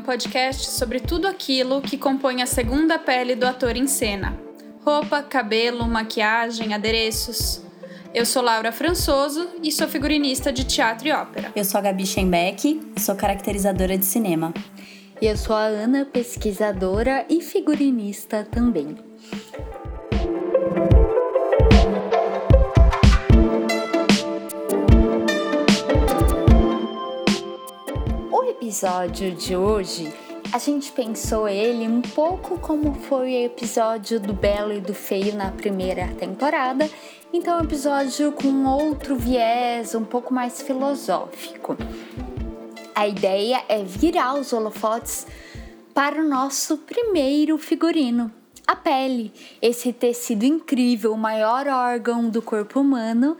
Um podcast sobre tudo aquilo que compõe a segunda pele do ator em cena: roupa, cabelo, maquiagem, adereços. Eu sou Laura Françoso e sou figurinista de teatro e ópera. Eu sou a Gabi Schembeck e sou caracterizadora de cinema. E eu sou a Ana, pesquisadora e figurinista também. Episódio de hoje, a gente pensou ele um pouco como foi o episódio do Belo e do Feio na primeira temporada, então um episódio com outro viés, um pouco mais filosófico. A ideia é virar os holofotes para o nosso primeiro figurino, a pele, esse tecido incrível, o maior órgão do corpo humano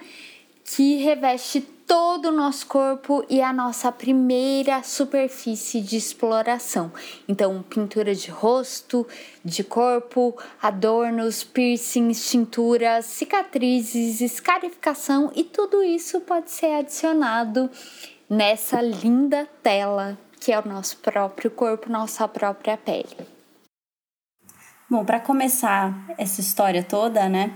que reveste todo o nosso corpo e a nossa primeira superfície de exploração. Então, pintura de rosto, de corpo, adornos, piercings, tinturas, cicatrizes, escarificação e tudo isso pode ser adicionado nessa linda tela que é o nosso próprio corpo, nossa própria pele. Bom, para começar essa história toda, né?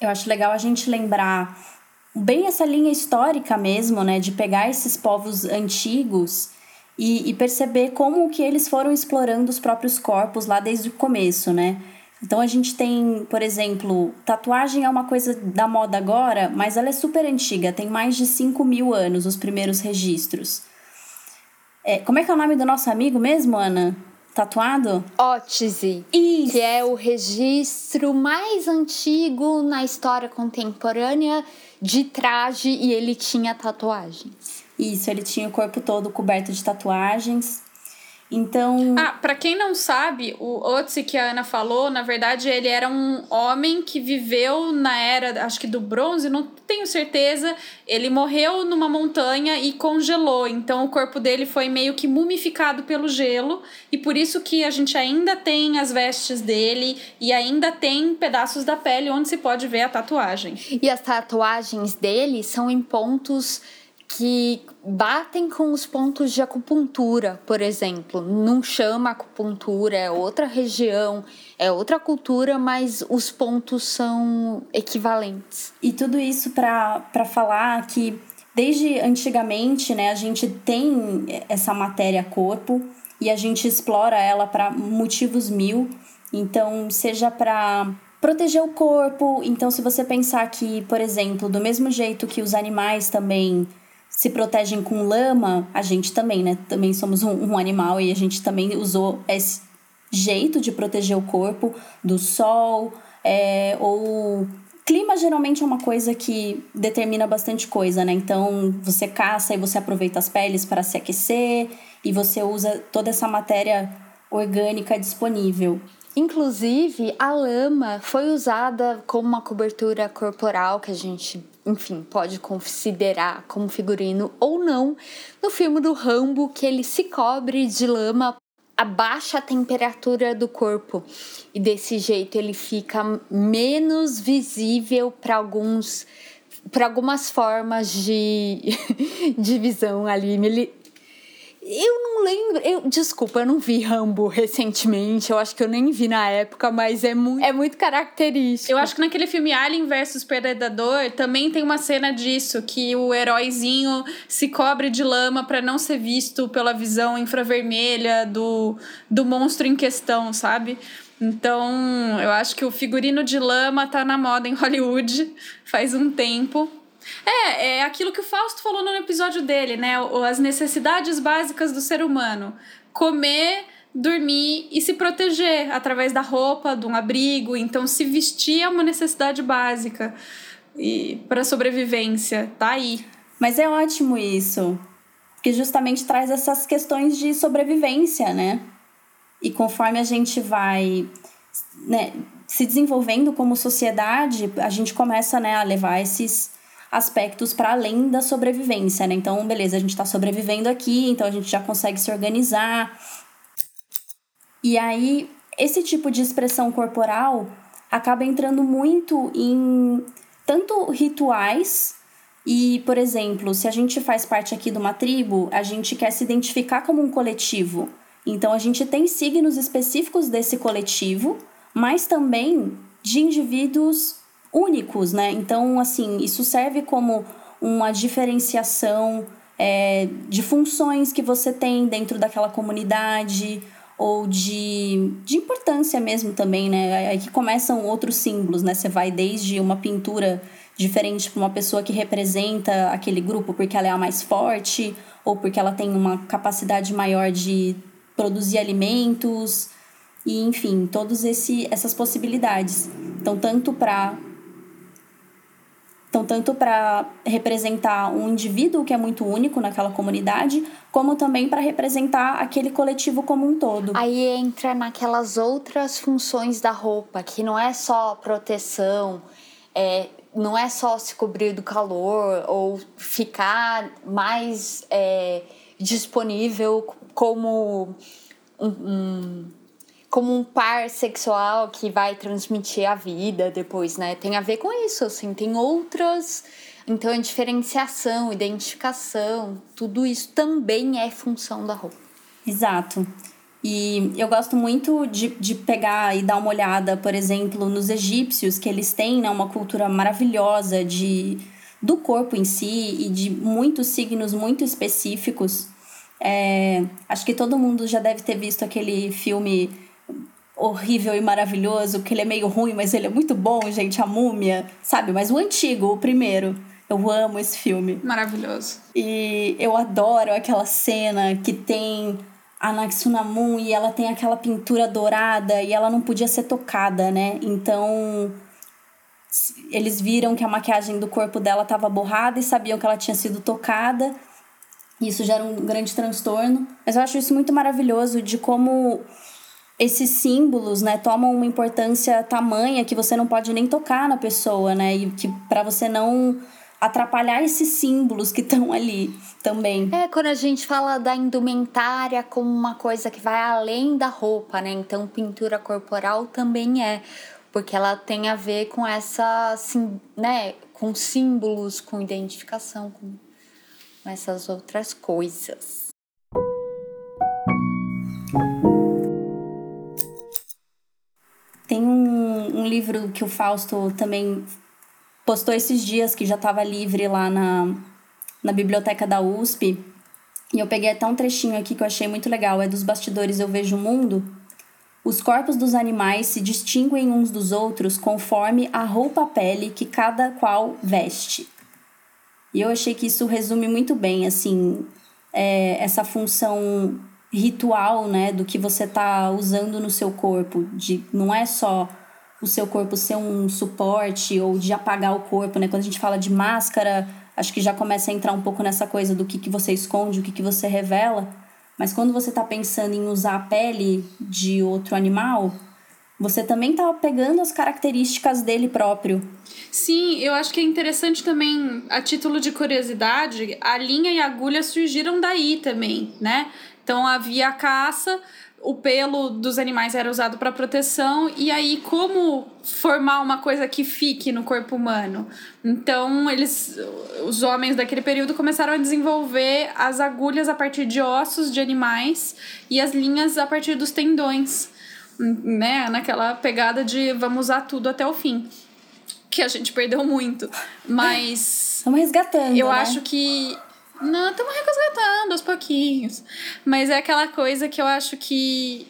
Eu acho legal a gente lembrar bem essa linha histórica mesmo, né, de pegar esses povos antigos e, e, perceber como que eles foram explorando os próprios corpos lá desde o começo, né? Então a gente tem, por exemplo, tatuagem é uma coisa da moda agora, mas ela é super antiga, tem mais de 5 mil anos os primeiros registros. É, como é que é o nome do nosso amigo mesmo, Ana? Tatuado? Ótese. Isso. Que é o registro mais antigo na história contemporânea de traje e ele tinha tatuagens. Isso, ele tinha o corpo todo coberto de tatuagens. Então. Ah, para quem não sabe, o Otzi que a Ana falou, na verdade, ele era um homem que viveu na era, acho que do bronze, não tenho certeza. Ele morreu numa montanha e congelou. Então o corpo dele foi meio que mumificado pelo gelo. E por isso que a gente ainda tem as vestes dele e ainda tem pedaços da pele onde se pode ver a tatuagem. E as tatuagens dele são em pontos que batem com os pontos de acupuntura, por exemplo. Não chama acupuntura, é outra região, é outra cultura, mas os pontos são equivalentes. E tudo isso para falar que desde antigamente, né, a gente tem essa matéria corpo e a gente explora ela para motivos mil. Então, seja para proteger o corpo. Então, se você pensar que, por exemplo, do mesmo jeito que os animais também se protegem com lama, a gente também, né? Também somos um, um animal e a gente também usou esse jeito de proteger o corpo do sol, é, ou clima geralmente é uma coisa que determina bastante coisa, né? Então você caça e você aproveita as peles para se aquecer e você usa toda essa matéria orgânica disponível. Inclusive, a lama foi usada como uma cobertura corporal que a gente enfim, pode considerar como figurino ou não, no filme do Rambo, que ele se cobre de lama a baixa temperatura do corpo e desse jeito ele fica menos visível para alguns para algumas formas de, de visão ali. Eu não lembro. Eu, desculpa, eu não vi Rambo recentemente. Eu acho que eu nem vi na época, mas é muito, é muito característico. Eu acho que naquele filme Alien vs Predador também tem uma cena disso: que o heróizinho se cobre de lama para não ser visto pela visão infravermelha do, do monstro em questão, sabe? Então, eu acho que o figurino de lama tá na moda em Hollywood faz um tempo. É, é aquilo que o Fausto falou no episódio dele, né? As necessidades básicas do ser humano. Comer, dormir e se proteger através da roupa, de um abrigo. Então, se vestir é uma necessidade básica e para sobrevivência. Tá aí. Mas é ótimo isso, que justamente traz essas questões de sobrevivência, né? E conforme a gente vai né, se desenvolvendo como sociedade, a gente começa né, a levar esses aspectos para além da sobrevivência, né? Então, beleza, a gente está sobrevivendo aqui, então a gente já consegue se organizar. E aí, esse tipo de expressão corporal acaba entrando muito em tanto rituais E, por exemplo, se a gente faz parte aqui de uma tribo, a gente quer se identificar como um coletivo. Então, a gente tem signos específicos desse coletivo, mas também de indivíduos únicos, né? Então, assim, isso serve como uma diferenciação é, de funções que você tem dentro daquela comunidade ou de, de importância mesmo também, né? Aí que começam outros símbolos, né? Você vai desde uma pintura diferente para uma pessoa que representa aquele grupo porque ela é a mais forte ou porque ela tem uma capacidade maior de produzir alimentos e enfim, todas essas possibilidades. Então, tanto para então, tanto para representar um indivíduo que é muito único naquela comunidade, como também para representar aquele coletivo como um todo. Aí entra naquelas outras funções da roupa, que não é só proteção, é, não é só se cobrir do calor ou ficar mais é, disponível como um, um como um par sexual que vai transmitir a vida depois, né? Tem a ver com isso, assim, tem outras. Então, a diferenciação, identificação, tudo isso também é função da roupa. Exato. E eu gosto muito de, de pegar e dar uma olhada, por exemplo, nos egípcios, que eles têm né, uma cultura maravilhosa de, do corpo em si e de muitos signos muito específicos. É, acho que todo mundo já deve ter visto aquele filme horrível e maravilhoso, que ele é meio ruim, mas ele é muito bom, gente, a múmia, sabe? Mas o antigo, o primeiro. Eu amo esse filme. Maravilhoso. E eu adoro aquela cena que tem a Naxunamun e ela tem aquela pintura dourada e ela não podia ser tocada, né? Então eles viram que a maquiagem do corpo dela estava borrada e sabiam que ela tinha sido tocada. Isso gera um grande transtorno. Mas eu acho isso muito maravilhoso de como esses símbolos, né, tomam uma importância tamanha que você não pode nem tocar na pessoa, né? E que para você não atrapalhar esses símbolos que estão ali também. É, quando a gente fala da indumentária como uma coisa que vai além da roupa, né? Então, pintura corporal também é, porque ela tem a ver com essa, assim, né, com símbolos, com identificação, com essas outras coisas. Livro que o Fausto também postou esses dias, que já estava livre lá na, na biblioteca da USP. E eu peguei até um trechinho aqui que eu achei muito legal. É dos bastidores Eu Vejo o Mundo. Os corpos dos animais se distinguem uns dos outros conforme a roupa-pele que cada qual veste. E eu achei que isso resume muito bem, assim, é, essa função ritual, né, do que você tá usando no seu corpo, de não é só o seu corpo ser um suporte ou de apagar o corpo, né? Quando a gente fala de máscara, acho que já começa a entrar um pouco nessa coisa do que, que você esconde, o que, que você revela. Mas quando você está pensando em usar a pele de outro animal, você também está pegando as características dele próprio. Sim, eu acho que é interessante também, a título de curiosidade, a linha e a agulha surgiram daí também, né? Então havia a caça, o pelo dos animais era usado para proteção e aí como formar uma coisa que fique no corpo humano. Então eles os homens daquele período começaram a desenvolver as agulhas a partir de ossos de animais e as linhas a partir dos tendões, né, naquela pegada de vamos usar tudo até o fim. Que a gente perdeu muito, mas estamos resgatando. Eu né? acho que não, estamos resgatando aos pouquinhos. Mas é aquela coisa que eu acho que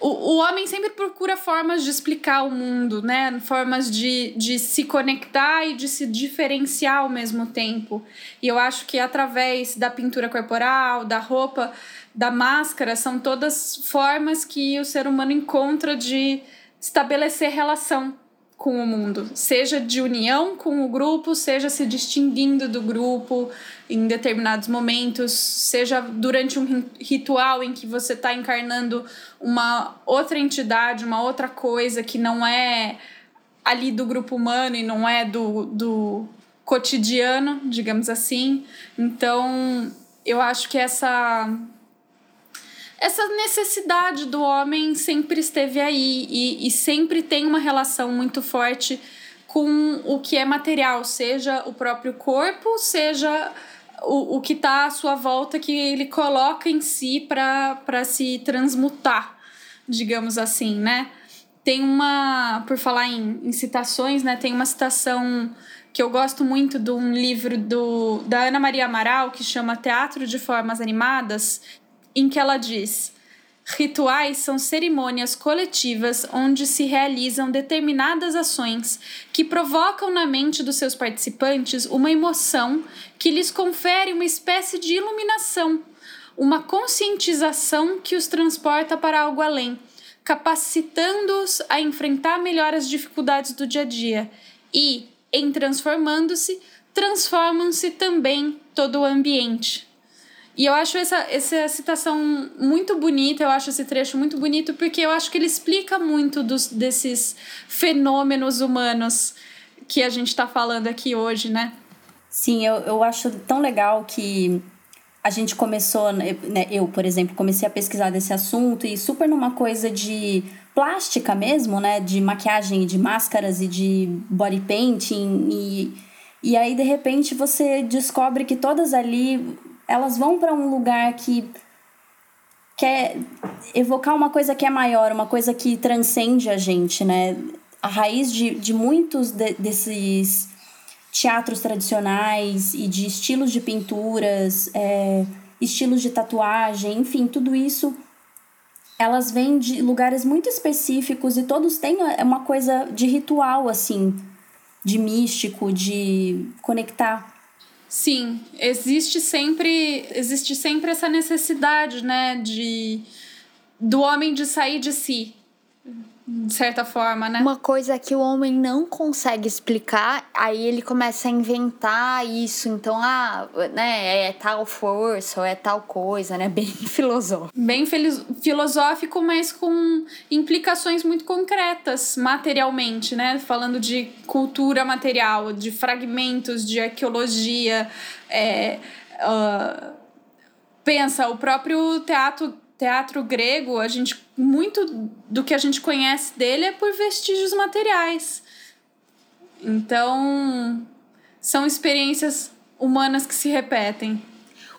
o, o homem sempre procura formas de explicar o mundo, né? Formas de, de se conectar e de se diferenciar ao mesmo tempo. E eu acho que através da pintura corporal, da roupa, da máscara, são todas formas que o ser humano encontra de estabelecer relação com o mundo, seja de união com o grupo, seja se distinguindo do grupo em determinados momentos, seja durante um ritual em que você está encarnando uma outra entidade, uma outra coisa que não é ali do grupo humano e não é do, do cotidiano, digamos assim. Então, eu acho que essa essa necessidade do homem sempre esteve aí e, e sempre tem uma relação muito forte com o que é material, seja o próprio corpo, seja o, o que está à sua volta que ele coloca em si para se transmutar, digamos assim, né? Tem uma, por falar em, em citações, né? Tem uma citação que eu gosto muito de um livro do, da Ana Maria Amaral que chama Teatro de Formas Animadas, em que ela diz: Rituais são cerimônias coletivas onde se realizam determinadas ações que provocam na mente dos seus participantes uma emoção que lhes confere uma espécie de iluminação, uma conscientização que os transporta para algo além, capacitando-os a enfrentar melhor as dificuldades do dia a dia e, em transformando-se, transformam-se também todo o ambiente. E eu acho essa, essa citação muito bonita, eu acho esse trecho muito bonito, porque eu acho que ele explica muito dos, desses fenômenos humanos que a gente está falando aqui hoje, né? Sim, eu, eu acho tão legal que a gente começou, né, né eu, por exemplo, comecei a pesquisar desse assunto e super numa coisa de plástica mesmo, né? De maquiagem, de máscaras e de body painting. E, e aí, de repente, você descobre que todas ali elas vão para um lugar que quer evocar uma coisa que é maior, uma coisa que transcende a gente, né? A raiz de, de muitos de, desses teatros tradicionais e de estilos de pinturas, é, estilos de tatuagem, enfim, tudo isso, elas vêm de lugares muito específicos e todos têm uma coisa de ritual, assim, de místico, de conectar Sim, existe sempre existe sempre essa necessidade, né, de do homem de sair de si, de certa forma, né? Uma coisa que o homem não consegue explicar, aí ele começa a inventar isso. Então, ah, né, é tal força ou é tal coisa, né? Bem filosófico. Bem filosófico, mas com implicações muito concretas materialmente, né? Falando de cultura material, de fragmentos de arqueologia. É, uh, pensa, o próprio teatro teatro grego, a gente muito do que a gente conhece dele é por vestígios materiais. Então, são experiências humanas que se repetem.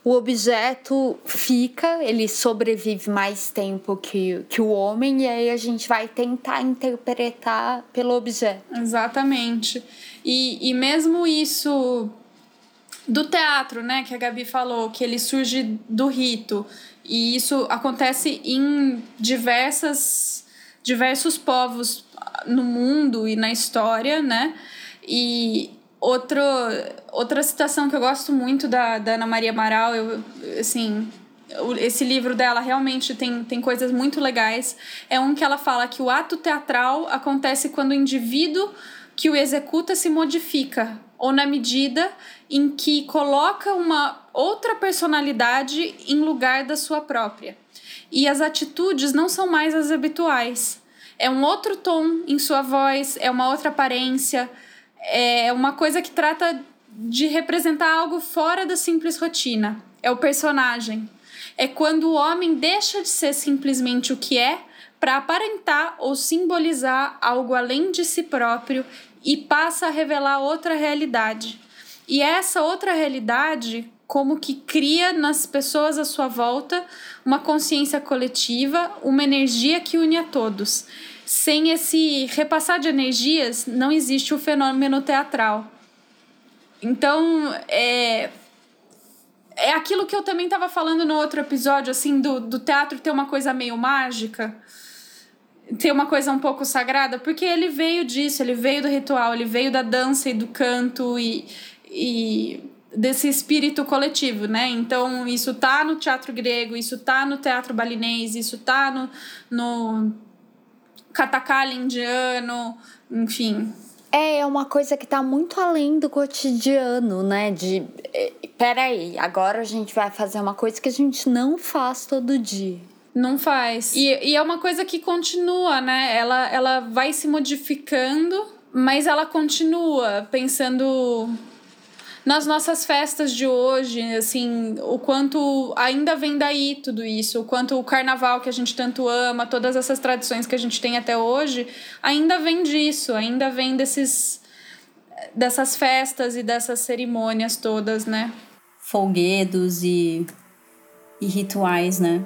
O objeto fica, ele sobrevive mais tempo que, que o homem, e aí a gente vai tentar interpretar pelo objeto. Exatamente. E, e mesmo isso do teatro, né, que a Gabi falou, que ele surge do rito. E isso acontece em diversas, diversos povos no mundo e na história, né? E outro, outra citação que eu gosto muito da, da Ana Maria Amaral, eu, assim, esse livro dela realmente tem, tem coisas muito legais. É um que ela fala que o ato teatral acontece quando o indivíduo que o executa se modifica, ou na medida em que coloca uma outra personalidade em lugar da sua própria. E as atitudes não são mais as habituais. É um outro tom em sua voz, é uma outra aparência, é uma coisa que trata de representar algo fora da simples rotina. É o personagem. É quando o homem deixa de ser simplesmente o que é para aparentar ou simbolizar algo além de si próprio e passa a revelar outra realidade. E essa outra realidade como que cria nas pessoas à sua volta uma consciência coletiva, uma energia que une a todos. Sem esse repassar de energias, não existe o fenômeno teatral. Então, é, é aquilo que eu também estava falando no outro episódio, assim, do, do teatro ter uma coisa meio mágica, ter uma coisa um pouco sagrada, porque ele veio disso, ele veio do ritual, ele veio da dança e do canto e, e desse espírito coletivo, né? Então, isso tá no teatro grego, isso tá no teatro balinês, isso tá no, no katakali indiano, enfim. É, é uma coisa que tá muito além do cotidiano, né? De. Eh, peraí, agora a gente vai fazer uma coisa que a gente não faz todo dia. Não faz. E, e é uma coisa que continua, né? Ela, ela vai se modificando, mas ela continua pensando nas nossas festas de hoje, assim, o quanto ainda vem daí tudo isso, o quanto o carnaval que a gente tanto ama, todas essas tradições que a gente tem até hoje, ainda vem disso, ainda vem desses dessas festas e dessas cerimônias todas, né? Folguedos e, e rituais, né?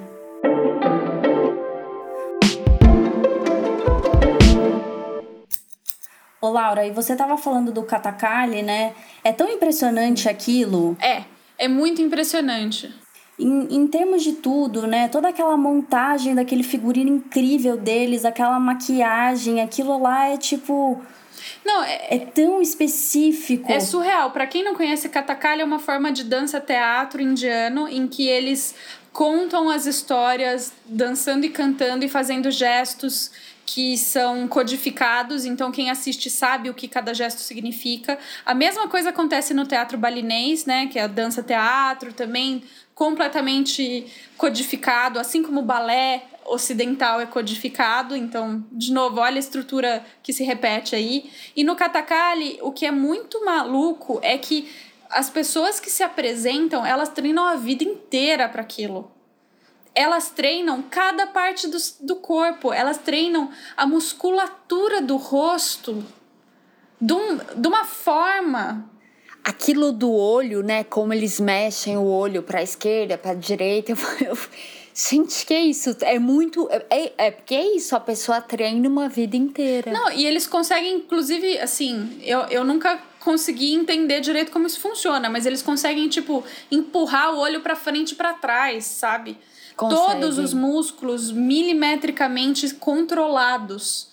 Ô Laura, e você tava falando do Katakali, né? É tão impressionante aquilo. É, é muito impressionante. Em, em termos de tudo, né? Toda aquela montagem daquele figurino incrível deles, aquela maquiagem, aquilo lá é tipo. Não, é, é tão específico. É surreal. Para quem não conhece, Katakali é uma forma de dança-teatro indiano em que eles contam as histórias dançando e cantando e fazendo gestos que são codificados, então quem assiste sabe o que cada gesto significa. A mesma coisa acontece no teatro balinês, né, que é a dança teatro também completamente codificado, assim como o balé ocidental é codificado, então, de novo, olha a estrutura que se repete aí. E no Katakali, o que é muito maluco é que as pessoas que se apresentam, elas treinam a vida inteira para aquilo elas treinam cada parte do, do corpo, elas treinam a musculatura do rosto de, um, de uma forma. Aquilo do olho, né? Como eles mexem o olho para a esquerda, para a direita. Eu, eu, gente, que é isso? É muito. É, é porque é isso, a pessoa treina uma vida inteira. Não, e eles conseguem, inclusive, assim, eu, eu nunca consegui entender direito como isso funciona, mas eles conseguem, tipo, empurrar o olho para frente e para trás, sabe? Consegue. todos os músculos milimetricamente controlados.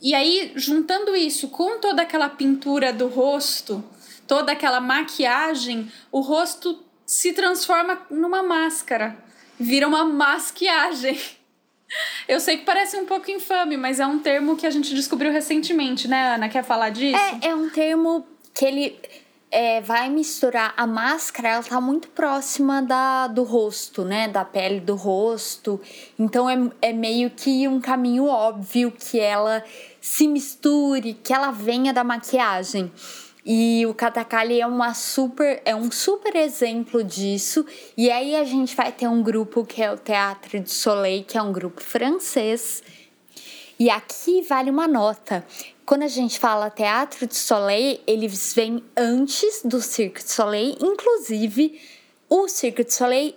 E aí, juntando isso com toda aquela pintura do rosto, toda aquela maquiagem, o rosto se transforma numa máscara, vira uma masquiagem. Eu sei que parece um pouco infame, mas é um termo que a gente descobriu recentemente, né, Ana? Quer falar disso? É, é um termo que ele é, vai misturar a máscara, ela tá muito próxima da, do rosto, né? Da pele do rosto. Então é, é meio que um caminho óbvio que ela se misture, que ela venha da maquiagem. E o Katakali é uma super é um super exemplo disso. E aí a gente vai ter um grupo que é o Teatro de Soleil, que é um grupo francês. E aqui vale uma nota. Quando a gente fala Teatro de Soleil, eles vêm antes do Cirque de Soleil, inclusive o Cirque de Soleil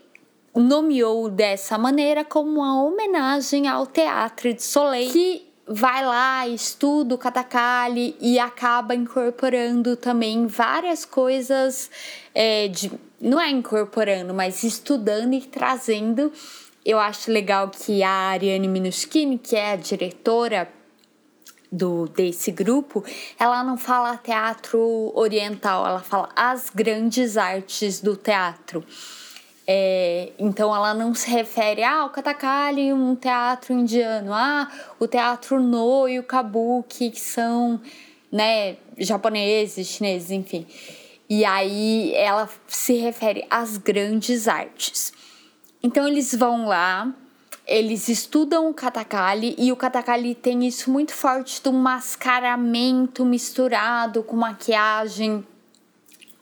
nomeou dessa maneira como uma homenagem ao Teatro de Soleil, que vai lá, estuda o Katakali e acaba incorporando também várias coisas é, de. Não é incorporando, mas estudando e trazendo. Eu acho legal que a Ariane Minuschini, que é a diretora do desse grupo, ela não fala teatro oriental, ela fala as grandes artes do teatro. É, então ela não se refere ao ah, Katakali, um teatro indiano, ah, o teatro No e o Kabuki, que são né, japoneses, chineses, enfim. E aí ela se refere às grandes artes. Então eles vão lá, eles estudam o katakali e o katakali tem isso muito forte do mascaramento misturado com maquiagem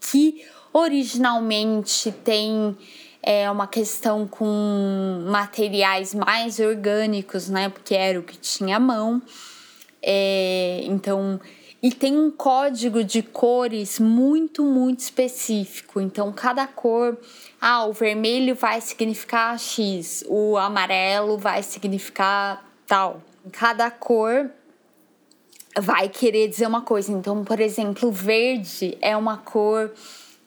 que originalmente tem é, uma questão com materiais mais orgânicos, né? Porque era o que tinha à mão. É, então, e tem um código de cores muito, muito específico. Então, cada cor ah, o vermelho vai significar X, o amarelo vai significar tal. Cada cor vai querer dizer uma coisa. Então, por exemplo, verde é uma cor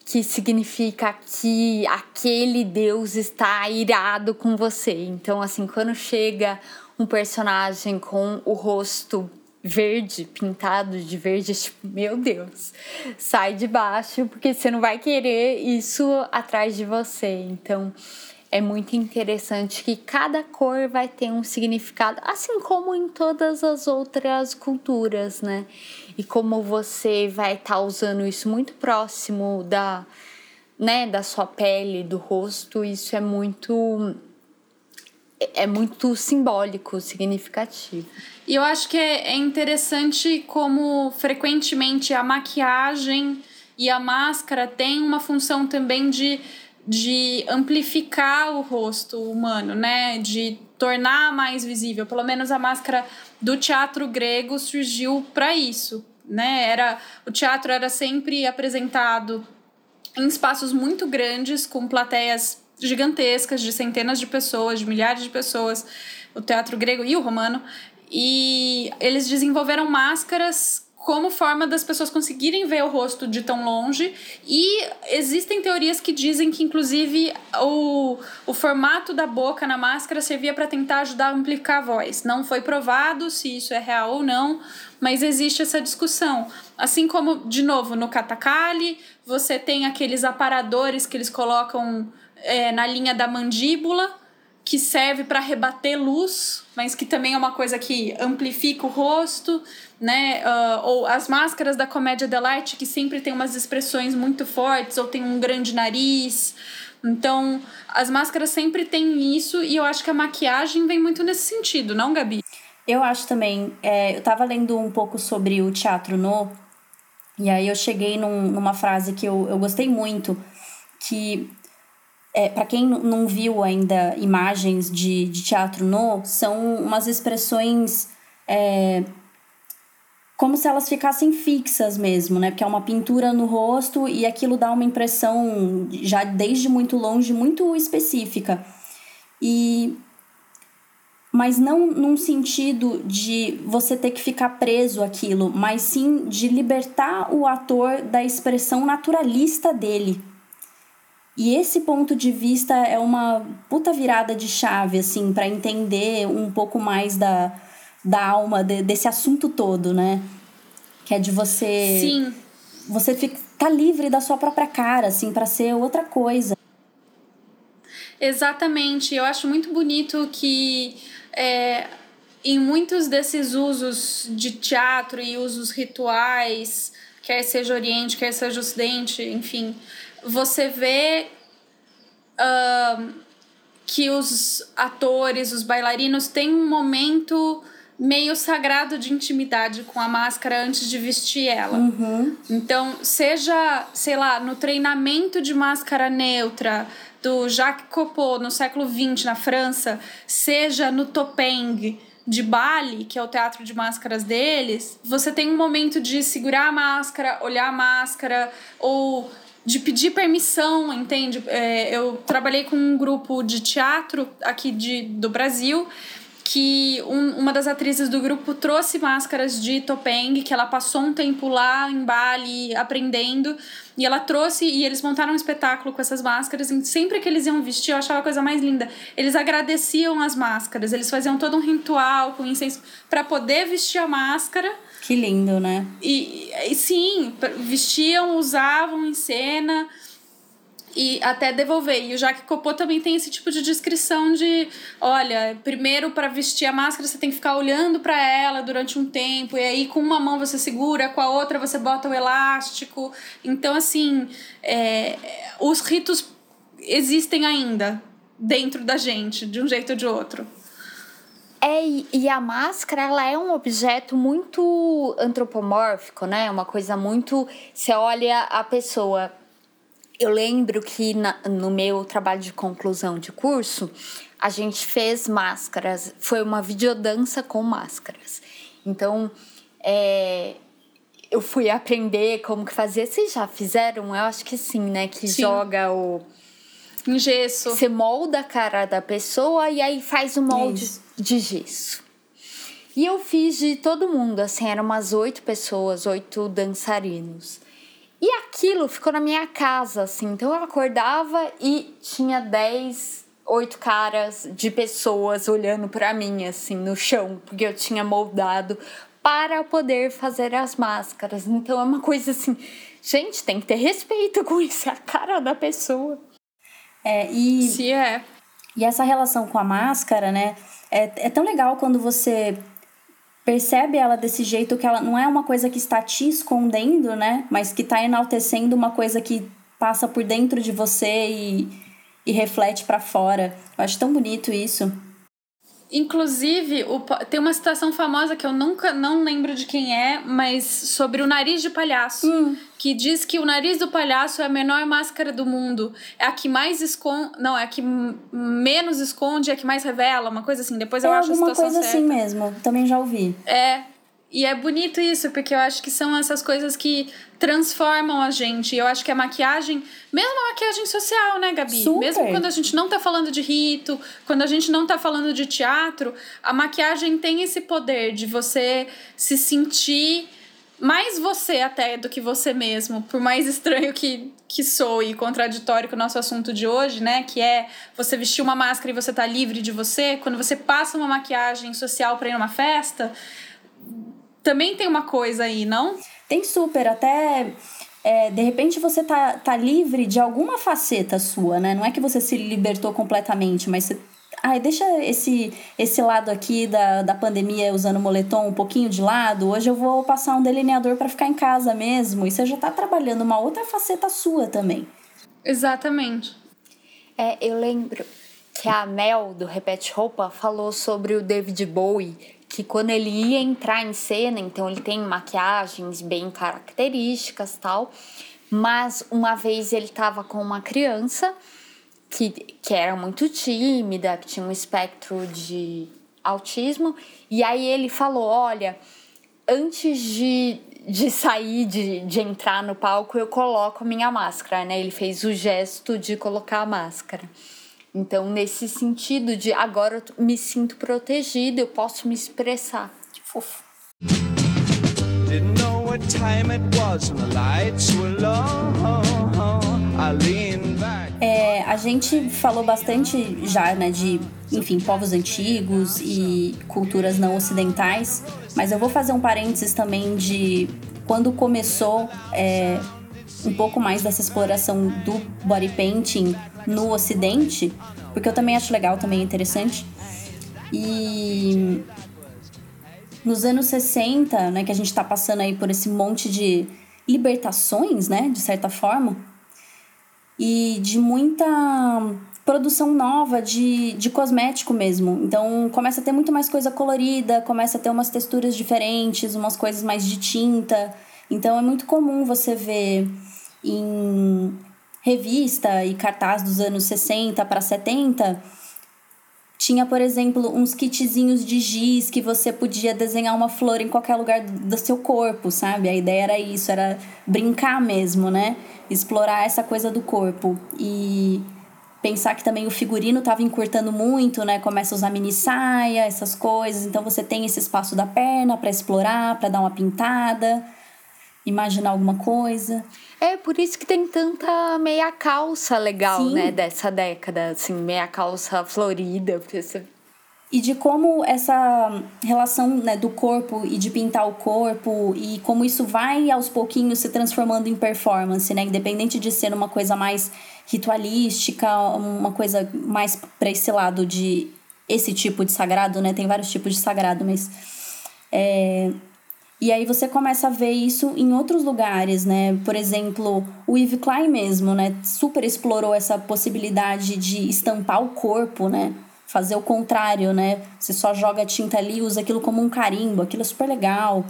que significa que aquele Deus está irado com você. Então, assim, quando chega um personagem com o rosto verde, pintado de verde, tipo, meu Deus, sai de baixo, porque você não vai querer isso atrás de você. Então, é muito interessante que cada cor vai ter um significado, assim como em todas as outras culturas, né? E como você vai estar tá usando isso muito próximo da, né, da sua pele, do rosto, isso é muito é muito simbólico, significativo. E eu acho que é, é interessante como frequentemente a maquiagem e a máscara tem uma função também de, de amplificar o rosto humano, né? De tornar mais visível. Pelo menos a máscara do teatro grego surgiu para isso, né? Era o teatro era sempre apresentado em espaços muito grandes com plateias gigantescas de centenas de pessoas, de milhares de pessoas, o teatro grego e o romano. E eles desenvolveram máscaras como forma das pessoas conseguirem ver o rosto de tão longe. E existem teorias que dizem que, inclusive, o, o formato da boca na máscara servia para tentar ajudar a amplificar a voz. Não foi provado se isso é real ou não, mas existe essa discussão. Assim como, de novo, no Katakali, você tem aqueles aparadores que eles colocam é, na linha da mandíbula que serve para rebater luz, mas que também é uma coisa que amplifica o rosto, né? Uh, ou as máscaras da comédia delight que sempre tem umas expressões muito fortes ou tem um grande nariz. Então, as máscaras sempre têm isso e eu acho que a maquiagem vem muito nesse sentido, não, Gabi? Eu acho também. É, eu tava lendo um pouco sobre o teatro no, e aí eu cheguei num, numa frase que eu, eu gostei muito, que é, para quem não viu ainda imagens de, de teatro no, são umas expressões é, como se elas ficassem fixas mesmo, né? Porque é uma pintura no rosto e aquilo dá uma impressão já desde muito longe muito específica. E mas não num sentido de você ter que ficar preso aquilo, mas sim de libertar o ator da expressão naturalista dele. E esse ponto de vista é uma puta virada de chave, assim, para entender um pouco mais da, da alma de, desse assunto todo, né? Que é de você. Sim. Você ficar tá livre da sua própria cara, assim, para ser outra coisa. Exatamente. Eu acho muito bonito que é, em muitos desses usos de teatro e usos rituais, quer seja Oriente, quer seja Ocidente, enfim, você vê uh, que os atores, os bailarinos têm um momento meio sagrado de intimidade com a máscara antes de vestir ela. Uhum. Então, seja, sei lá, no treinamento de máscara neutra do Jacques Copeau no século XX na França, seja no Topeng de Bali, que é o teatro de máscaras deles, você tem um momento de segurar a máscara, olhar a máscara ou de pedir permissão, entende? É, eu trabalhei com um grupo de teatro aqui de, do Brasil que um, uma das atrizes do grupo trouxe máscaras de Topeng, que ela passou um tempo lá em Bali aprendendo, e ela trouxe e eles montaram um espetáculo com essas máscaras, e sempre que eles iam vestir, eu achava a coisa mais linda. Eles agradeciam as máscaras, eles faziam todo um ritual com incenso para poder vestir a máscara que lindo, né? E, e sim, vestiam, usavam em cena e até devolver. E o Jacques Copô também tem esse tipo de descrição de, olha, primeiro para vestir a máscara você tem que ficar olhando para ela durante um tempo e aí com uma mão você segura, com a outra você bota o elástico. Então assim, é, os ritos existem ainda dentro da gente, de um jeito ou de outro. É, e a máscara, ela é um objeto muito antropomórfico, né? Uma coisa muito. Você olha a pessoa. Eu lembro que na, no meu trabalho de conclusão de curso, a gente fez máscaras. Foi uma videodança com máscaras. Então, é, eu fui aprender como que fazia. Vocês já fizeram? Eu acho que sim, né? Que sim. joga o em gesso. Você molda a cara da pessoa e aí faz o molde Isso. de gesso. E eu fiz de todo mundo, assim, eram umas oito pessoas, oito dançarinos. E aquilo ficou na minha casa, assim. Então eu acordava e tinha dez, oito caras de pessoas olhando para mim, assim, no chão, porque eu tinha moldado para poder fazer as máscaras. Então é uma coisa assim, gente, tem que ter respeito com isso, é a cara da pessoa. É, e, Se é. E essa relação com a máscara, né? É, é tão legal quando você percebe ela desse jeito que ela não é uma coisa que está te escondendo, né? Mas que está enaltecendo uma coisa que passa por dentro de você e, e reflete para fora. Eu acho tão bonito isso. Inclusive, o, tem uma citação famosa que eu nunca não lembro de quem é, mas sobre o nariz de palhaço. Hum. Que diz que o nariz do palhaço é a menor máscara do mundo. É a que mais esconde. Não, é a que menos esconde, é a que mais revela, uma coisa assim. Depois eu é acho a citação coisa certa. assim mesmo. Também já ouvi. É. E é bonito isso, porque eu acho que são essas coisas que transformam a gente. Eu acho que a maquiagem, mesmo a maquiagem social, né, Gabi? Super. Mesmo quando a gente não tá falando de rito, quando a gente não tá falando de teatro, a maquiagem tem esse poder de você se sentir mais você até do que você mesmo, por mais estranho que, que sou e contraditório com o nosso assunto de hoje, né? Que é você vestir uma máscara e você tá livre de você. Quando você passa uma maquiagem social para ir numa festa, também tem uma coisa aí, não? Tem super, até. É, de repente você tá, tá livre de alguma faceta sua, né? Não é que você se libertou completamente, mas você. Ai, deixa esse, esse lado aqui da, da pandemia usando moletom um pouquinho de lado. Hoje eu vou passar um delineador para ficar em casa mesmo. E você já tá trabalhando uma outra faceta sua também. Exatamente. É, eu lembro que a Mel do Repete Roupa falou sobre o David Bowie que quando ele ia entrar em cena, então ele tem maquiagens bem características tal, mas uma vez ele estava com uma criança que, que era muito tímida, que tinha um espectro de autismo, e aí ele falou: Olha, antes de, de sair, de, de entrar no palco, eu coloco a minha máscara, né? Ele fez o gesto de colocar a máscara. Então, nesse sentido de agora eu me sinto protegida, eu posso me expressar. Que fofo. É, a gente falou bastante já, né, de, enfim, povos antigos e culturas não ocidentais, mas eu vou fazer um parênteses também de quando começou é, um pouco mais dessa exploração do body painting no Ocidente, porque eu também acho legal, também é interessante. E nos anos 60, né, que a gente está passando aí por esse monte de libertações, né, de certa forma, e de muita produção nova de, de cosmético mesmo. Então começa a ter muito mais coisa colorida, começa a ter umas texturas diferentes, umas coisas mais de tinta. Então é muito comum você ver em revista e cartaz dos anos 60 para 70, tinha, por exemplo, uns kitzinhos de giz que você podia desenhar uma flor em qualquer lugar do seu corpo, sabe? A ideia era isso, era brincar mesmo, né? Explorar essa coisa do corpo. E pensar que também o figurino estava encurtando muito, né? Começa a usar mini saia, essas coisas. Então você tem esse espaço da perna para explorar, para dar uma pintada imaginar alguma coisa. É por isso que tem tanta meia calça legal, Sim. né, dessa década, assim, meia calça florida, porque você e de como essa relação né, do corpo e de pintar o corpo e como isso vai aos pouquinhos se transformando em performance, né? Independente de ser uma coisa mais ritualística, uma coisa mais para esse lado de esse tipo de sagrado, né? Tem vários tipos de sagrado, mas é, e aí você começa a ver isso em outros lugares, né? Por exemplo, o Yves Klein mesmo, né? Super explorou essa possibilidade de estampar o corpo, né? Fazer o contrário, né? Você só joga tinta ali e usa aquilo como um carimbo, aquilo é super legal.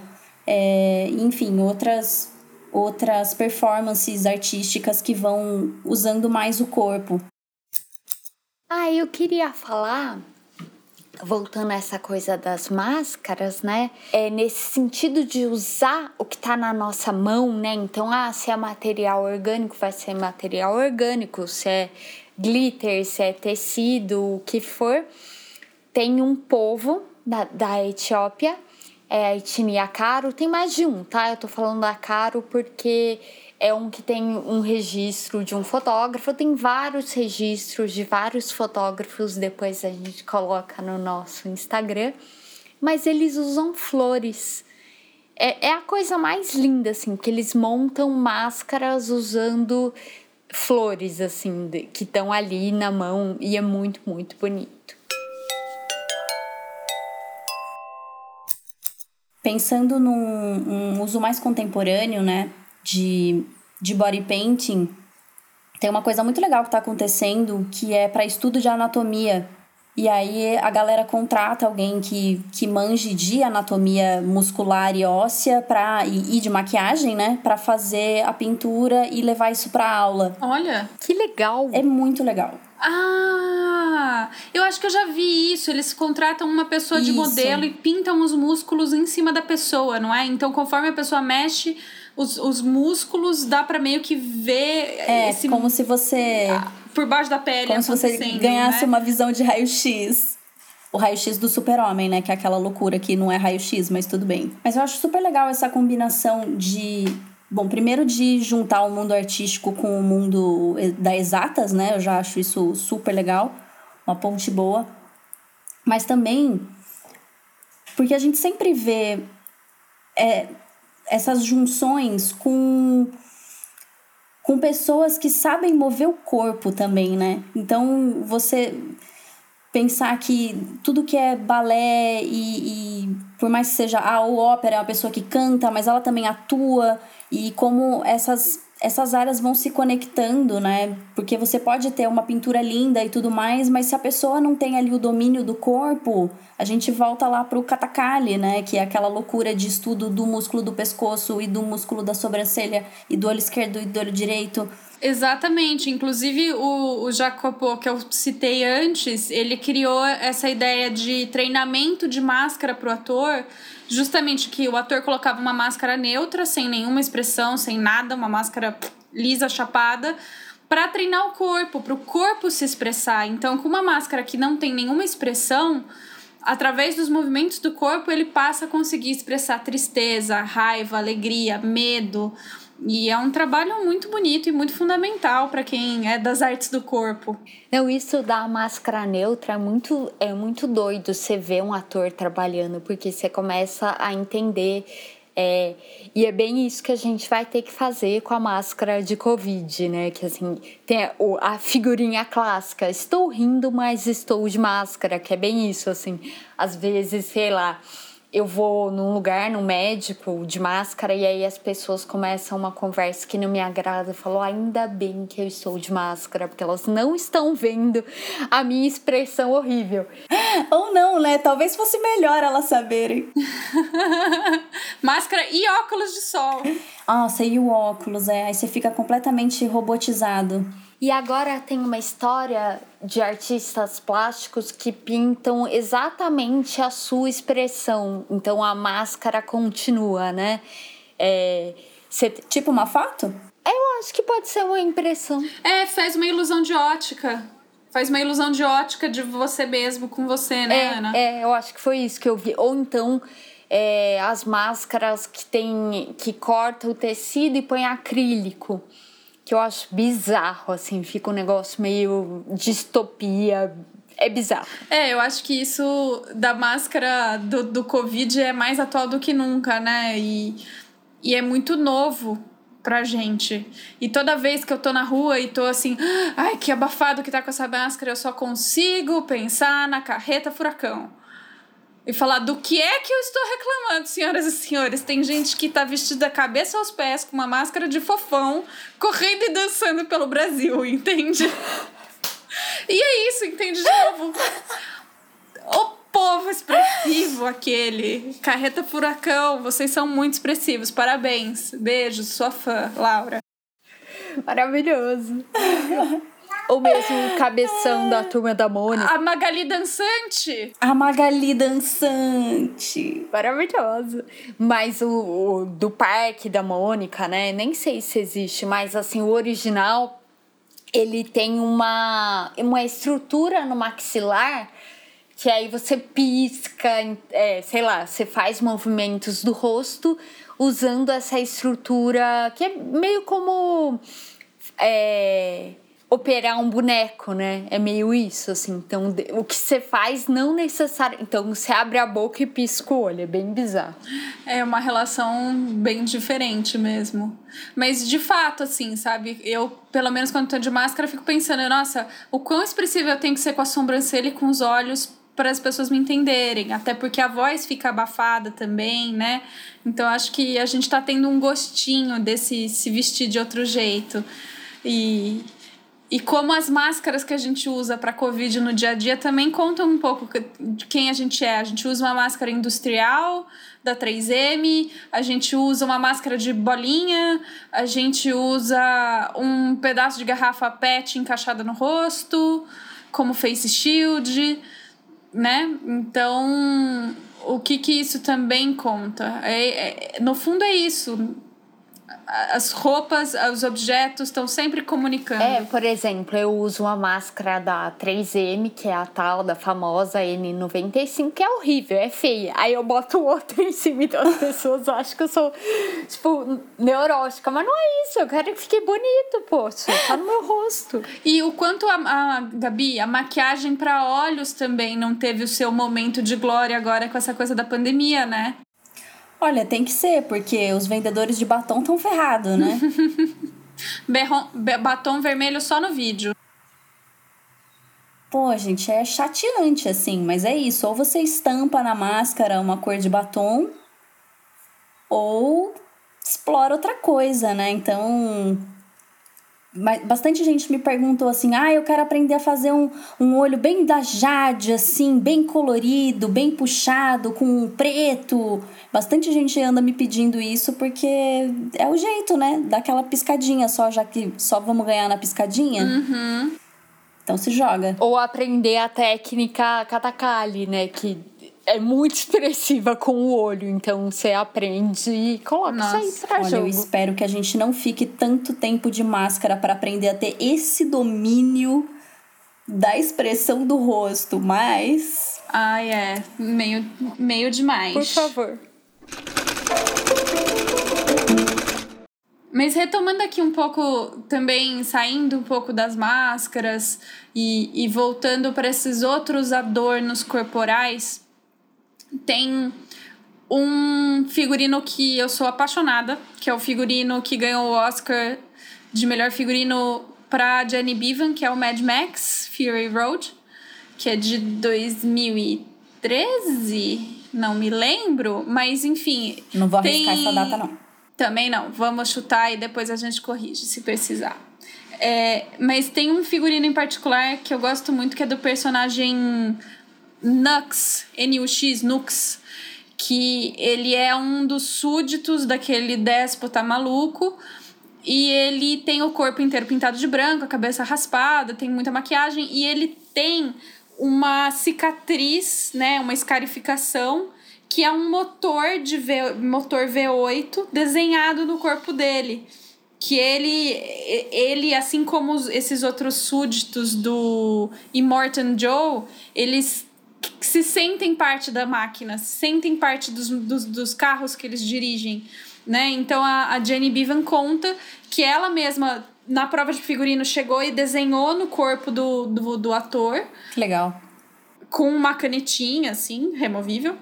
É, enfim, outras, outras performances artísticas que vão usando mais o corpo. Ah, eu queria falar voltando a essa coisa das máscaras, né? É nesse sentido de usar o que tá na nossa mão, né? Então, ah, se é material orgânico, vai ser material orgânico, se é glitter, se é tecido, o que for. Tem um povo da, da Etiópia, é a etnia Caro, tem mais de um, tá? Eu tô falando da Caro porque é um que tem um registro de um fotógrafo, tem vários registros de vários fotógrafos, depois a gente coloca no nosso Instagram, mas eles usam flores. É, é a coisa mais linda, assim, que eles montam máscaras usando flores, assim, que estão ali na mão e é muito, muito bonito. Pensando num, num uso mais contemporâneo, né, de, de body painting, tem uma coisa muito legal que está acontecendo que é para estudo de anatomia E aí a galera contrata alguém que, que manje de anatomia muscular e óssea pra, e, e de maquiagem, né? Pra fazer a pintura e levar isso pra aula. Olha. Que legal. É muito legal. Ah, eu acho que eu já vi isso. Eles contratam uma pessoa de Isso. modelo e pintam os músculos em cima da pessoa, não é? Então, conforme a pessoa mexe os, os músculos, dá pra meio que ver É esse como se você. por baixo da pele como se você ganhasse né? uma visão de raio-x. O raio-x do super-homem, né? Que é aquela loucura que não é raio-x, mas tudo bem. Mas eu acho super legal essa combinação de. Bom, primeiro de juntar o mundo artístico com o mundo da exatas, né? Eu já acho isso super legal. Uma ponte boa. Mas também. Porque a gente sempre vê é, essas junções com com pessoas que sabem mover o corpo também, né? Então, você pensar que tudo que é balé e, e por mais que seja a ou ópera, é uma pessoa que canta, mas ela também atua e como essas essas áreas vão se conectando, né? Porque você pode ter uma pintura linda e tudo mais, mas se a pessoa não tem ali o domínio do corpo, a gente volta lá pro katakali, né? Que é aquela loucura de estudo do músculo do pescoço e do músculo da sobrancelha e do olho esquerdo e do olho direito. Exatamente. Inclusive, o, o Jacopo, que eu citei antes, ele criou essa ideia de treinamento de máscara pro ator, justamente que o ator colocava uma máscara neutra, sem nenhuma expressão, sem nada, uma máscara lisa, chapada, para treinar o corpo, para o corpo se expressar. Então, com uma máscara que não tem nenhuma expressão, através dos movimentos do corpo, ele passa a conseguir expressar tristeza, raiva, alegria, medo. E é um trabalho muito bonito e muito fundamental para quem é das artes do corpo. Não, isso da máscara neutra é muito, é muito doido você ver um ator trabalhando, porque você começa a entender. É, e é bem isso que a gente vai ter que fazer com a máscara de Covid, né? Que assim, tem a, a figurinha clássica. Estou rindo, mas estou de máscara, que é bem isso, assim. Às vezes, sei lá, eu vou num lugar, num médico, de máscara, e aí as pessoas começam uma conversa que não me agrada. Eu falo, ainda bem que eu estou de máscara, porque elas não estão vendo a minha expressão horrível. Ou não, né? Talvez fosse melhor elas saberem. Máscara e óculos de sol. Nossa, e o óculos, é. Aí você fica completamente robotizado. E agora tem uma história de artistas plásticos que pintam exatamente a sua expressão. Então a máscara continua, né? É, cê- Tipo uma foto? eu acho que pode ser uma impressão. É, faz uma ilusão de ótica. Faz uma ilusão de ótica de você mesmo com você, né, Ana? É, é, eu acho que foi isso que eu vi. Ou então é, as máscaras que tem que corta o tecido e põe acrílico. Que eu acho bizarro, assim, fica um negócio meio distopia. É bizarro. É, eu acho que isso da máscara do, do Covid é mais atual do que nunca, né? E, e é muito novo pra gente. E toda vez que eu tô na rua e tô assim, ai, que abafado que tá com essa máscara, eu só consigo pensar na carreta furacão. E falar do que é que eu estou reclamando, senhoras e senhores. Tem gente que tá vestida da cabeça aos pés com uma máscara de fofão, correndo e dançando pelo Brasil, entende? E é isso, entende de novo? O povo expressivo aquele. Carreta Furacão, vocês são muito expressivos. Parabéns. Beijo, sua fã, Laura. Maravilhoso. Ou mesmo o cabeção da turma da Mônica. A Magali dançante. A Magali dançante. Maravilhoso. Mas o, o do parque da Mônica, né? Nem sei se existe, mas assim, o original ele tem uma, uma estrutura no maxilar que aí você pisca, é, sei lá, você faz movimentos do rosto usando essa estrutura que é meio como é, operar um boneco, né? É meio isso, assim. Então, o que você faz não necessário. Então, você abre a boca e pisca o olho. É bem bizarro. É uma relação bem diferente mesmo. Mas de fato, assim, sabe? Eu, pelo menos quando tô de máscara, fico pensando, nossa, o quão expressivo eu tenho que ser com a sobrancelha e com os olhos para as pessoas me entenderem. Até porque a voz fica abafada também, né? Então acho que a gente tá tendo um gostinho desse se vestir de outro jeito. E. e como as máscaras que a gente usa para Covid no dia a dia também contam um pouco de quem a gente é. A gente usa uma máscara industrial da 3M, a gente usa uma máscara de bolinha, a gente usa um pedaço de garrafa PET encaixada no rosto, como face shield, né? Então, o que que isso também conta? É, é no fundo é isso as roupas, os objetos estão sempre comunicando. É, por exemplo, eu uso uma máscara da 3M, que é a tal da famosa N95, que é horrível, é feia. Aí eu boto outra em cima e as pessoas acham que eu sou, tipo, neurótica. Mas não é isso, eu quero que fique bonito, poxa, tá no meu rosto. E o quanto a, a Gabi, a maquiagem para olhos também não teve o seu momento de glória agora com essa coisa da pandemia, né? Olha, tem que ser, porque os vendedores de batom estão ferrados, né? Berron, batom vermelho só no vídeo. Pô, gente, é chateante assim, mas é isso. Ou você estampa na máscara uma cor de batom, ou explora outra coisa, né? Então, bastante gente me perguntou assim: ah, eu quero aprender a fazer um, um olho bem da Jade, assim, bem colorido, bem puxado, com preto. Bastante gente anda me pedindo isso porque é o jeito, né? Daquela piscadinha só, já que só vamos ganhar na piscadinha. Uhum. Então se joga. Ou aprender a técnica katakali, né? Que é muito expressiva com o olho, então você aprende e coloca Nossa. isso aí pra Olha, jogo. eu espero que a gente não fique tanto tempo de máscara para aprender a ter esse domínio da expressão do rosto, mas. Ai, é. Meio, meio demais. Por favor. Mas retomando aqui um pouco, também saindo um pouco das máscaras e, e voltando para esses outros adornos corporais, tem um figurino que eu sou apaixonada, que é o figurino que ganhou o Oscar de melhor figurino para Jenny Bevan, que é o Mad Max Fury Road, que é de 2013, não me lembro, mas enfim. Não vou arriscar essa data, não. Também não. Vamos chutar e depois a gente corrige se precisar. É, mas tem um figurino em particular que eu gosto muito, que é do personagem Nux, N-U-X, Nux, que ele é um dos súditos daquele déspota maluco. E ele tem o corpo inteiro pintado de branco, a cabeça raspada, tem muita maquiagem. E ele tem uma cicatriz, né, uma escarificação, que é um motor de v, motor V8 desenhado no corpo dele. Que ele, ele assim como esses outros súditos do Immortan Joe, eles se sentem parte da máquina, se sentem parte dos, dos, dos carros que eles dirigem. Né? Então a, a Jenny Bevan conta que ela mesma, na prova de figurino, chegou e desenhou no corpo do, do, do ator. Que legal. Com uma canetinha, assim, removível.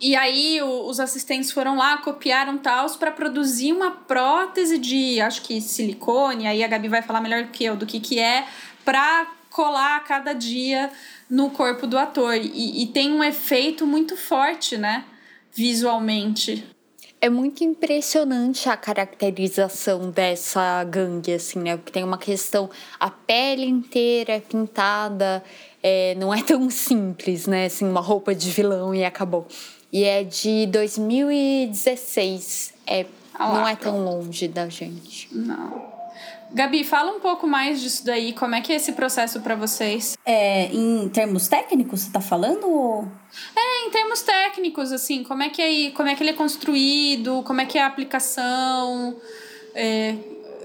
E aí o, os assistentes foram lá, copiaram tals para produzir uma prótese de, acho que silicone, aí a Gabi vai falar melhor que eu do que que é, para colar a cada dia no corpo do ator. E, e tem um efeito muito forte, né? Visualmente. É muito impressionante a caracterização dessa gangue, assim, né? Porque tem uma questão, a pele inteira é pintada, é, não é tão simples, né? Assim, uma roupa de vilão e acabou. E é de 2016, é, ah não é tão longe da gente. Não. Gabi, fala um pouco mais disso daí. Como é que é esse processo para vocês? É, em termos técnicos, você tá falando? Ou... É, em termos técnicos, assim, como é que é, como é que ele é construído, como é que é a aplicação, é,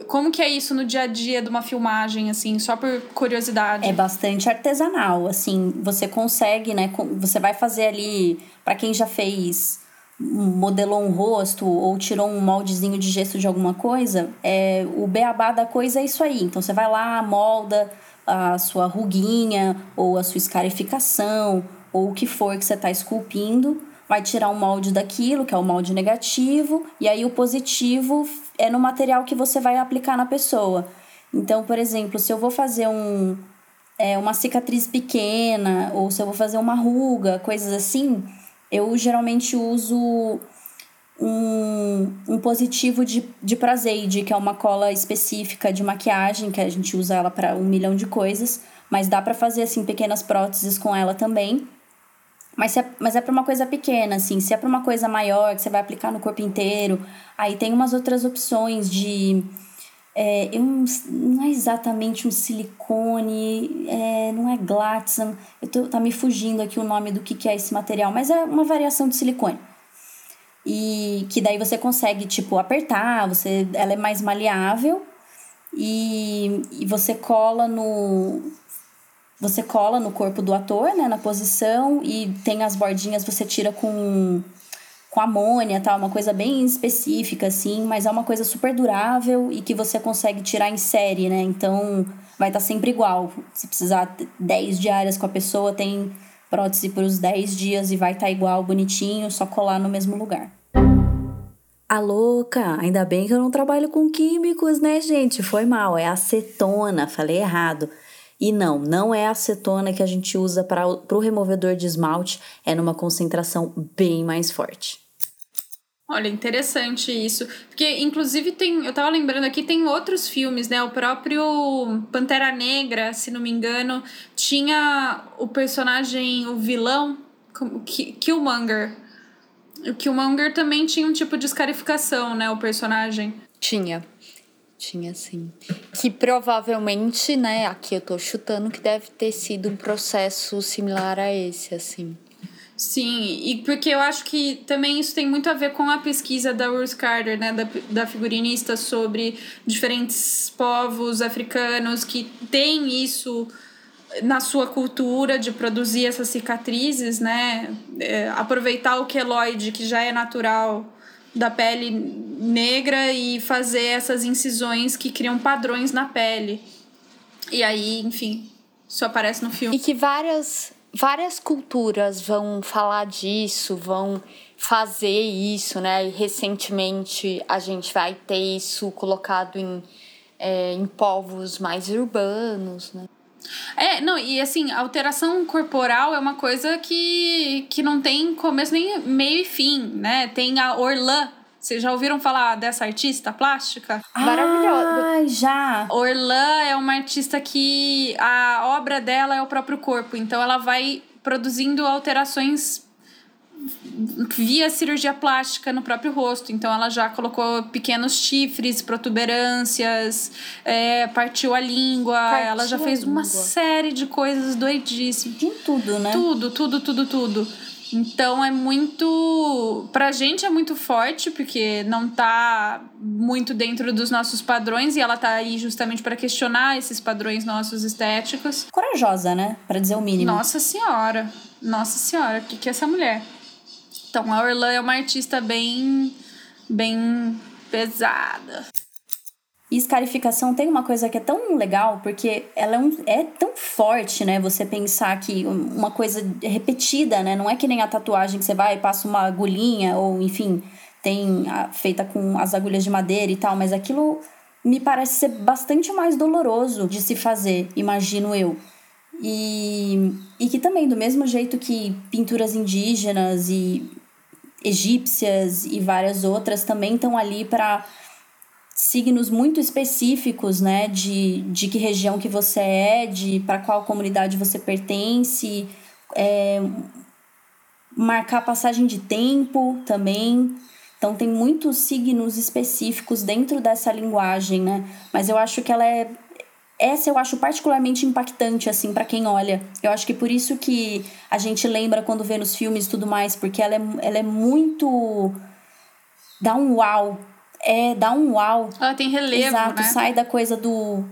como que é isso no dia a dia de uma filmagem, assim, só por curiosidade? É bastante artesanal, assim, você consegue, né, você vai fazer ali, para quem já fez modelou um rosto ou tirou um moldezinho de gesso de alguma coisa, é, o beabá da coisa é isso aí. Então você vai lá, molda a sua ruguinha ou a sua escarificação ou o que for que você está esculpindo, vai tirar um molde daquilo, que é o molde negativo, e aí o positivo é no material que você vai aplicar na pessoa. Então, por exemplo, se eu vou fazer um, é, uma cicatriz pequena ou se eu vou fazer uma ruga, coisas assim, eu geralmente uso um, um positivo de, de Prazeide, que é uma cola específica de maquiagem, que a gente usa ela para um milhão de coisas, mas dá para fazer assim pequenas próteses com ela também. Mas, é, mas é para uma coisa pequena, assim. Se é para uma coisa maior, que você vai aplicar no corpo inteiro, aí tem umas outras opções de. É, eu não, não é exatamente um silicone, é, não é Glaxan. Eu tô, tá me fugindo aqui o nome do que, que é esse material, mas é uma variação de silicone. E que daí você consegue, tipo, apertar, você, ela é mais maleável e, e você cola no você cola no corpo do ator, né, na posição, e tem as bordinhas, você tira com, com amônia, tá? Uma coisa bem específica, assim, mas é uma coisa super durável e que você consegue tirar em série, né? Então vai estar tá sempre igual. Se precisar 10 diárias com a pessoa, tem prótese para os 10 dias e vai estar tá igual, bonitinho, só colar no mesmo lugar. A louca, ainda bem que eu não trabalho com químicos, né, gente? Foi mal, é acetona, falei errado. E não, não é acetona que a gente usa para o removedor de esmalte, é numa concentração bem mais forte. Olha, interessante isso. Porque, inclusive, tem. Eu tava lembrando aqui, tem outros filmes, né? O próprio Pantera Negra, se não me engano, tinha o personagem, o vilão, Killmonger. O Killmonger também tinha um tipo de escarificação, né? O personagem. Tinha. Tinha sim. Que provavelmente, né, aqui eu tô chutando que deve ter sido um processo similar a esse, assim. Sim, e porque eu acho que também isso tem muito a ver com a pesquisa da Ruth Carter, né, da, da figurinista, sobre diferentes povos africanos que têm isso na sua cultura de produzir essas cicatrizes, né? É, aproveitar o queloide, que já é natural da pele negra e fazer essas incisões que criam padrões na pele. E aí, enfim, isso aparece no filme. E que várias várias culturas vão falar disso, vão fazer isso, né? E recentemente a gente vai ter isso colocado em, é, em povos mais urbanos, né? É, não, e assim, alteração corporal é uma coisa que, que não tem começo nem meio e fim, né? Tem a Orlan. Vocês já ouviram falar dessa artista plástica? Maravilhosa. Ai, já. Orlan é uma artista que a obra dela é o próprio corpo, então ela vai produzindo alterações via cirurgia plástica no próprio rosto. Então ela já colocou pequenos chifres, protuberâncias, é, partiu a língua, partiu ela já fez uma série de coisas doidíssimas. De tudo, né? Tudo, tudo, tudo, tudo. Então é muito. Pra gente é muito forte, porque não tá muito dentro dos nossos padrões e ela tá aí justamente para questionar esses padrões nossos estéticos. Corajosa, né? Para dizer o mínimo. Nossa Senhora. Nossa Senhora, o que, que é essa mulher? Então, a Orlan é uma artista bem, bem pesada. E escarificação tem uma coisa que é tão legal, porque ela é, um, é tão forte, né? Você pensar que uma coisa repetida, né? Não é que nem a tatuagem que você vai e passa uma agulhinha, ou enfim, tem a, feita com as agulhas de madeira e tal, mas aquilo me parece ser bastante mais doloroso de se fazer, imagino eu. E, e que também, do mesmo jeito que pinturas indígenas e egípcias e várias outras também estão ali para signos muito específicos, né, de, de que região que você é, de para qual comunidade você pertence, é, marcar passagem de tempo também. Então tem muitos signos específicos dentro dessa linguagem, né? Mas eu acho que ela é essa eu acho particularmente impactante, assim, para quem olha. Eu acho que por isso que a gente lembra quando vê nos filmes e tudo mais, porque ela é, ela é muito. dá um uau. É, dá um uau. Ela tem relevo. Exato, né? sai da coisa do.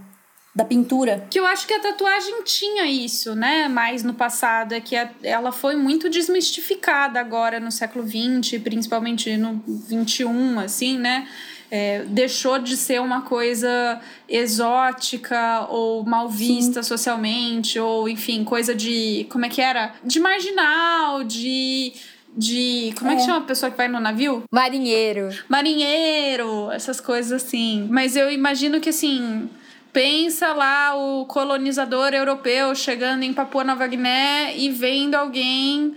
Da pintura. Que eu acho que a tatuagem tinha isso, né? Mais no passado. É que ela foi muito desmistificada agora no século XX, principalmente no XXI, assim, né? é, deixou de ser uma coisa exótica ou mal vista Sim. socialmente, ou enfim, coisa de. Como é que era? De marginal, de. De. Como é, é que chama a pessoa que vai no navio? Marinheiro. Marinheiro, essas coisas assim. Mas eu imagino que assim. Pensa lá o colonizador europeu chegando em Papua Nova Guiné e vendo alguém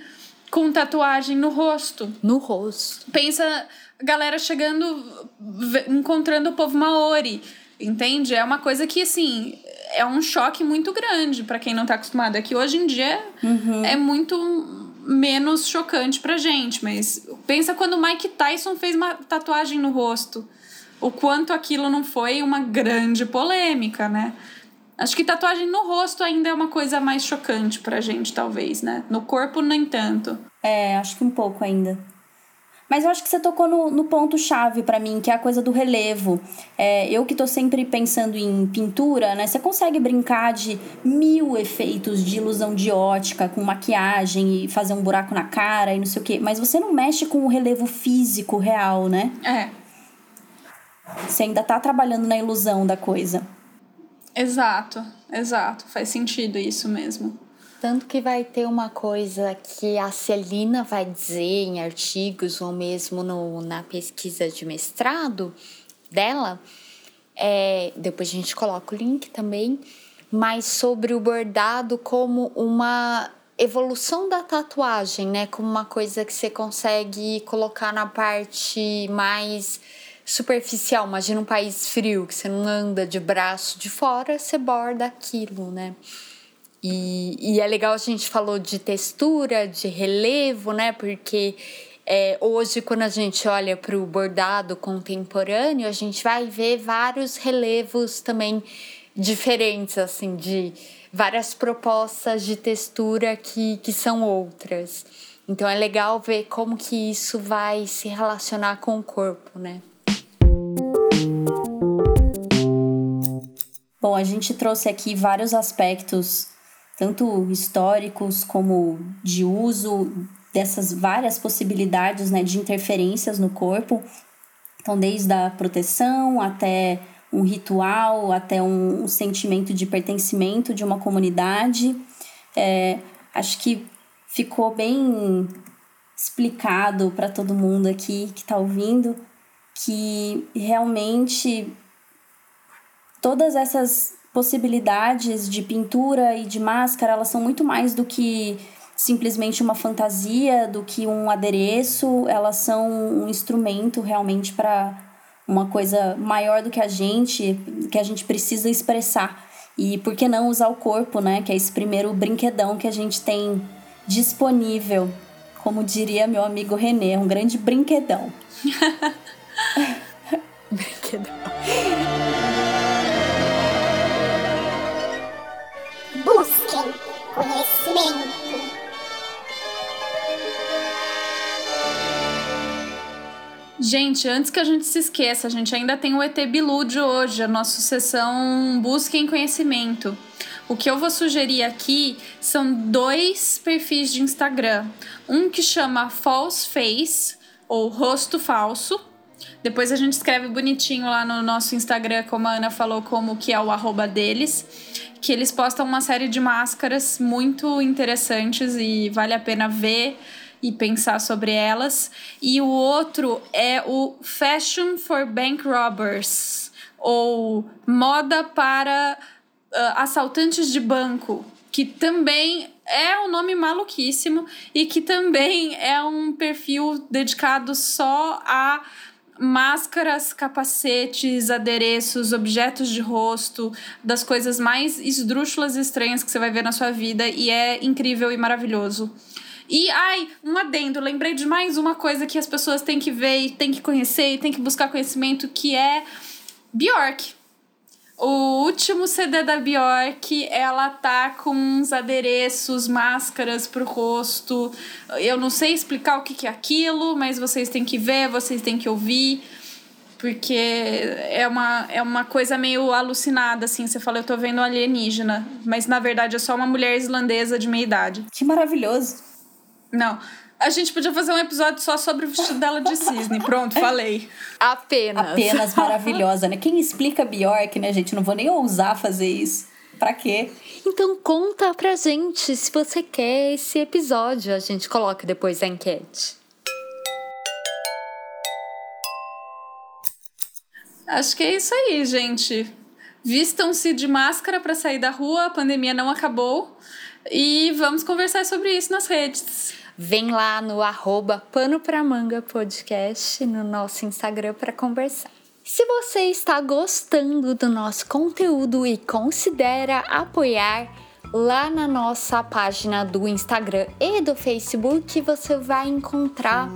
com tatuagem no rosto. No rosto. Pensa galera chegando, encontrando o povo maori, entende? É uma coisa que, assim, é um choque muito grande para quem não tá acostumado. É que hoje em dia uhum. é muito menos chocante pra gente, mas pensa quando o Mike Tyson fez uma tatuagem no rosto. O quanto aquilo não foi uma grande polêmica, né? Acho que tatuagem no rosto ainda é uma coisa mais chocante pra gente, talvez, né? No corpo, nem tanto. É, acho que um pouco ainda. Mas eu acho que você tocou no, no ponto-chave para mim, que é a coisa do relevo. É, eu que tô sempre pensando em pintura, né? Você consegue brincar de mil efeitos de ilusão de ótica, com maquiagem e fazer um buraco na cara e não sei o quê. Mas você não mexe com o relevo físico real, né? É. Você ainda tá trabalhando na ilusão da coisa. Exato, exato. Faz sentido isso mesmo. Tanto que vai ter uma coisa que a Celina vai dizer em artigos ou mesmo no, na pesquisa de mestrado dela, é, depois a gente coloca o link também, mas sobre o bordado como uma evolução da tatuagem, né? Como uma coisa que você consegue colocar na parte mais superficial. Imagina um país frio que você não anda de braço de fora, você borda aquilo, né? E, e é legal a gente falou de textura, de relevo, né? Porque é, hoje, quando a gente olha para o bordado contemporâneo, a gente vai ver vários relevos também diferentes, assim, de várias propostas de textura que, que são outras. Então é legal ver como que isso vai se relacionar com o corpo, né? Bom, a gente trouxe aqui vários aspectos tanto históricos como de uso dessas várias possibilidades né, de interferências no corpo. Então, desde a proteção até um ritual, até um, um sentimento de pertencimento de uma comunidade. É, acho que ficou bem explicado para todo mundo aqui que está ouvindo que realmente todas essas possibilidades de pintura e de máscara, elas são muito mais do que simplesmente uma fantasia, do que um adereço, elas são um instrumento realmente para uma coisa maior do que a gente, que a gente precisa expressar. E por que não usar o corpo, né? Que é esse primeiro brinquedão que a gente tem disponível. Como diria meu amigo Renê, um grande brinquedão. brinquedão. Gente, antes que a gente se esqueça, a gente ainda tem o ET Bilu de hoje, a nossa sessão Busquem Conhecimento. O que eu vou sugerir aqui são dois perfis de Instagram. Um que chama False Face, ou Rosto Falso. Depois a gente escreve bonitinho lá no nosso Instagram, como a Ana falou, como que é o arroba deles que eles postam uma série de máscaras muito interessantes e vale a pena ver e pensar sobre elas. E o outro é o Fashion for Bank Robbers, ou Moda para uh, Assaltantes de Banco, que também é um nome maluquíssimo e que também é um perfil dedicado só a máscaras, capacetes, adereços, objetos de rosto, das coisas mais esdrúxulas e estranhas que você vai ver na sua vida e é incrível e maravilhoso. E, ai, um adendo, lembrei de mais uma coisa que as pessoas têm que ver e têm que conhecer e têm que buscar conhecimento, que é Bjork. O último CD da Bjork, ela tá com uns adereços, máscaras pro rosto. Eu não sei explicar o que, que é aquilo, mas vocês têm que ver, vocês têm que ouvir. Porque é uma, é uma coisa meio alucinada, assim. Você fala, eu tô vendo um alienígena. Mas na verdade é só uma mulher islandesa de meia idade. Que maravilhoso. Não. A gente podia fazer um episódio só sobre o vestido dela de cisne. Pronto, falei. Apenas. Apenas maravilhosa, né? Quem explica Bjork, né, gente? Não vou nem ousar fazer isso. Pra quê? Então conta pra gente se você quer esse episódio. A gente coloca depois a enquete. Acho que é isso aí, gente. Vistam-se de máscara para sair da rua, a pandemia não acabou. E vamos conversar sobre isso nas redes. Vem lá no arroba Pano Pra Manga Podcast no nosso Instagram para conversar. Se você está gostando do nosso conteúdo e considera apoiar, lá na nossa página do Instagram e do Facebook você vai encontrar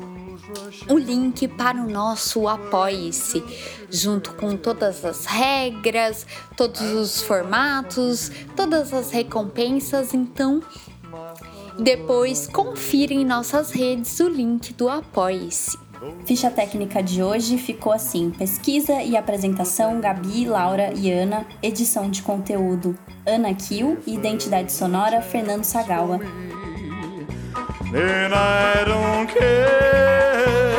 o link para o nosso Apoie-se, junto com todas as regras, todos os formatos, todas as recompensas. Então, depois confira em nossas redes o link do Apoie-se. Ficha técnica de hoje ficou assim: pesquisa e apresentação Gabi, Laura e Ana, edição de conteúdo Ana Kiel e identidade sonora Fernando Sagawa. then I don't care.